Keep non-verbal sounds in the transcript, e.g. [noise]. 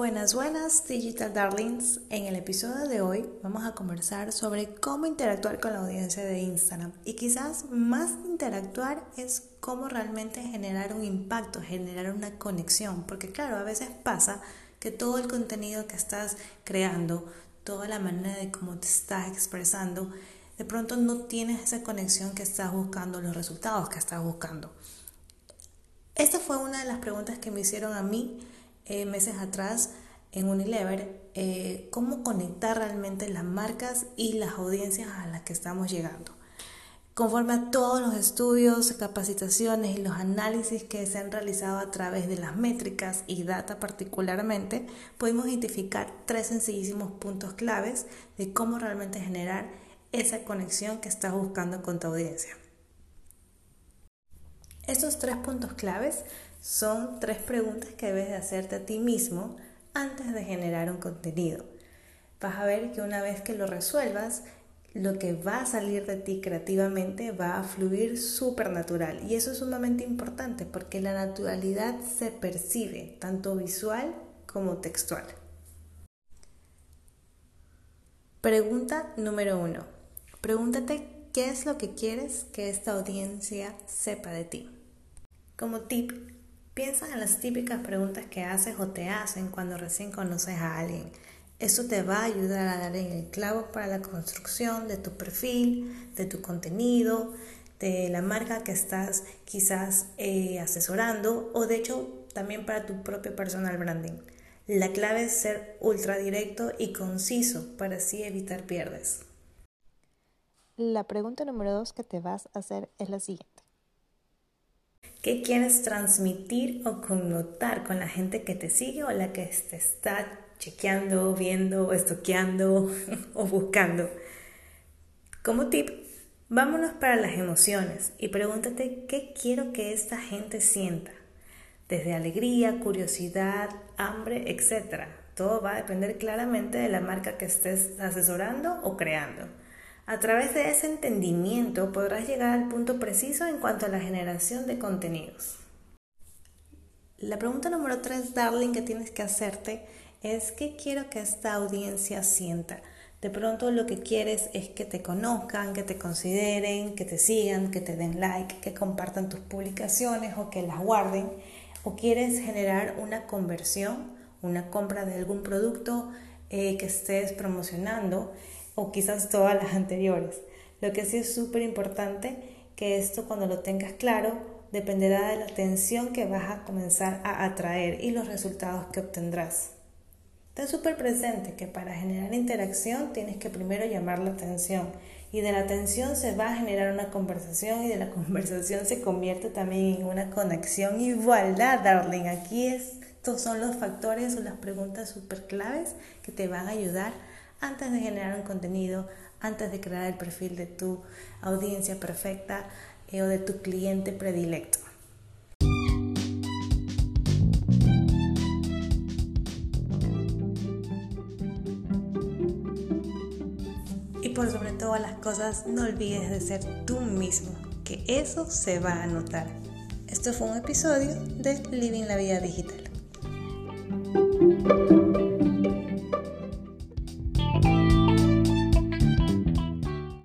Buenas, buenas Digital Darlings. En el episodio de hoy vamos a conversar sobre cómo interactuar con la audiencia de Instagram. Y quizás más interactuar es cómo realmente generar un impacto, generar una conexión. Porque claro, a veces pasa que todo el contenido que estás creando, toda la manera de cómo te estás expresando, de pronto no tienes esa conexión que estás buscando, los resultados que estás buscando. Esta fue una de las preguntas que me hicieron a mí eh, meses atrás en Unilever, eh, cómo conectar realmente las marcas y las audiencias a las que estamos llegando. Conforme a todos los estudios, capacitaciones y los análisis que se han realizado a través de las métricas y data particularmente, podemos identificar tres sencillísimos puntos claves de cómo realmente generar esa conexión que estás buscando con tu audiencia. Estos tres puntos claves son tres preguntas que debes de hacerte a ti mismo antes de generar un contenido. Vas a ver que una vez que lo resuelvas, lo que va a salir de ti creativamente va a fluir súper natural. Y eso es sumamente importante porque la naturalidad se percibe tanto visual como textual. Pregunta número uno. Pregúntate qué es lo que quieres que esta audiencia sepa de ti. Como tip, piensa en las típicas preguntas que haces o te hacen cuando recién conoces a alguien. Eso te va a ayudar a dar en el clavo para la construcción de tu perfil, de tu contenido, de la marca que estás quizás eh, asesorando o de hecho también para tu propio personal branding. La clave es ser ultra directo y conciso para así evitar pierdes. La pregunta número dos que te vas a hacer es la siguiente. ¿Qué quieres transmitir o connotar con la gente que te sigue o la que te está chequeando, viendo, estoqueando [laughs] o buscando? Como tip, vámonos para las emociones y pregúntate qué quiero que esta gente sienta. Desde alegría, curiosidad, hambre, etc. Todo va a depender claramente de la marca que estés asesorando o creando. A través de ese entendimiento podrás llegar al punto preciso en cuanto a la generación de contenidos. La pregunta número 3, darling, que tienes que hacerte es ¿qué quiero que esta audiencia sienta? De pronto lo que quieres es que te conozcan, que te consideren, que te sigan, que te den like, que compartan tus publicaciones o que las guarden. O quieres generar una conversión, una compra de algún producto eh, que estés promocionando o quizás todas las anteriores. Lo que sí es súper importante que esto cuando lo tengas claro dependerá de la atención que vas a comenzar a atraer y los resultados que obtendrás. Ten súper presente que para generar interacción tienes que primero llamar la atención y de la atención se va a generar una conversación y de la [laughs] conversación se convierte también en una conexión. Igualdad, darling. Aquí estos son los factores o las preguntas súper claves que te van a ayudar antes de generar un contenido, antes de crear el perfil de tu audiencia perfecta eh, o de tu cliente predilecto. Y por sobre todas las cosas, no olvides de ser tú mismo, que eso se va a notar. Esto fue un episodio de Living la Vida Digital.